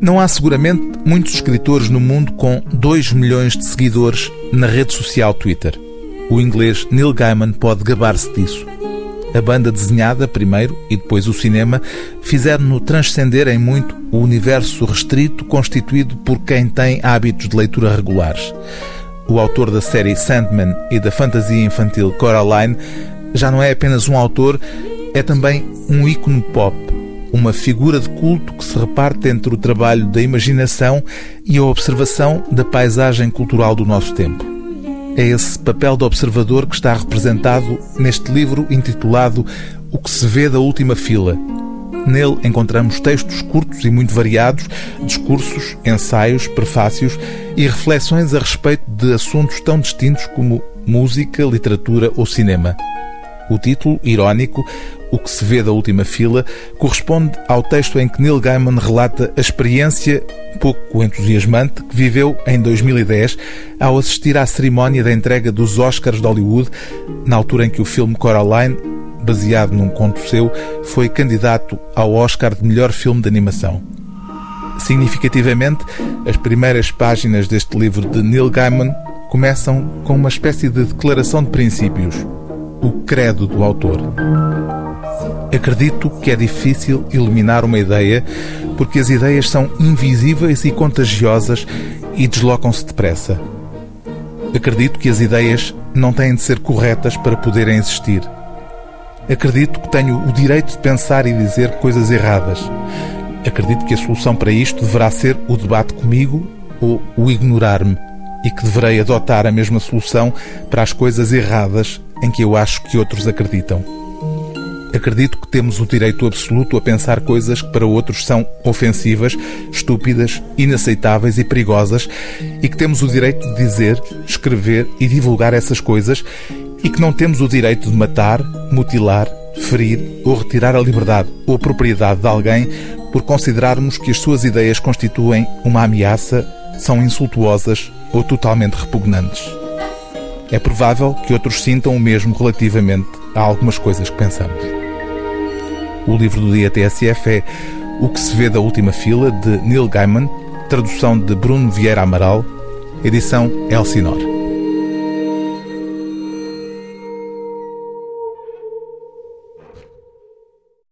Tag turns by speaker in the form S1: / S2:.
S1: Não há seguramente muitos escritores no mundo com 2 milhões de seguidores na rede social Twitter. O inglês Neil Gaiman pode gabar-se disso. A banda desenhada, primeiro, e depois o cinema, fizeram-no transcender em muito o universo restrito constituído por quem tem hábitos de leitura regulares. O autor da série Sandman e da fantasia infantil Coraline já não é apenas um autor, é também um ícone pop uma figura de culto que se reparte entre o trabalho da imaginação e a observação da paisagem cultural do nosso tempo. É esse papel de observador que está representado neste livro intitulado O que se vê da última fila. Nele encontramos textos curtos e muito variados, discursos, ensaios, prefácios e reflexões a respeito de assuntos tão distintos como música, literatura ou cinema. O título, irónico, O que se vê da última fila, corresponde ao texto em que Neil Gaiman relata a experiência pouco entusiasmante que viveu em 2010 ao assistir à cerimónia da entrega dos Oscars de Hollywood, na altura em que o filme Coraline, baseado num conto seu, foi candidato ao Oscar de melhor filme de animação. Significativamente, as primeiras páginas deste livro de Neil Gaiman começam com uma espécie de declaração de princípios o credo do autor. Acredito que é difícil iluminar uma ideia porque as ideias são invisíveis e contagiosas e deslocam-se depressa. Acredito que as ideias não têm de ser corretas para poderem existir. Acredito que tenho o direito de pensar e dizer coisas erradas. Acredito que a solução para isto deverá ser o debate comigo ou o ignorar-me e que deverei adotar a mesma solução para as coisas erradas em que eu acho que outros acreditam. Acredito que temos o direito absoluto a pensar coisas que para outros são ofensivas, estúpidas, inaceitáveis e perigosas e que temos o direito de dizer, escrever e divulgar essas coisas e que não temos o direito de matar, mutilar, ferir ou retirar a liberdade ou a propriedade de alguém por considerarmos que as suas ideias constituem uma ameaça, são insultuosas ou totalmente repugnantes. É provável que outros sintam o mesmo relativamente a algumas coisas que pensamos. O livro do dia TSF é O que se vê da última fila, de Neil Gaiman, tradução de Bruno Vieira Amaral, edição Elsinore.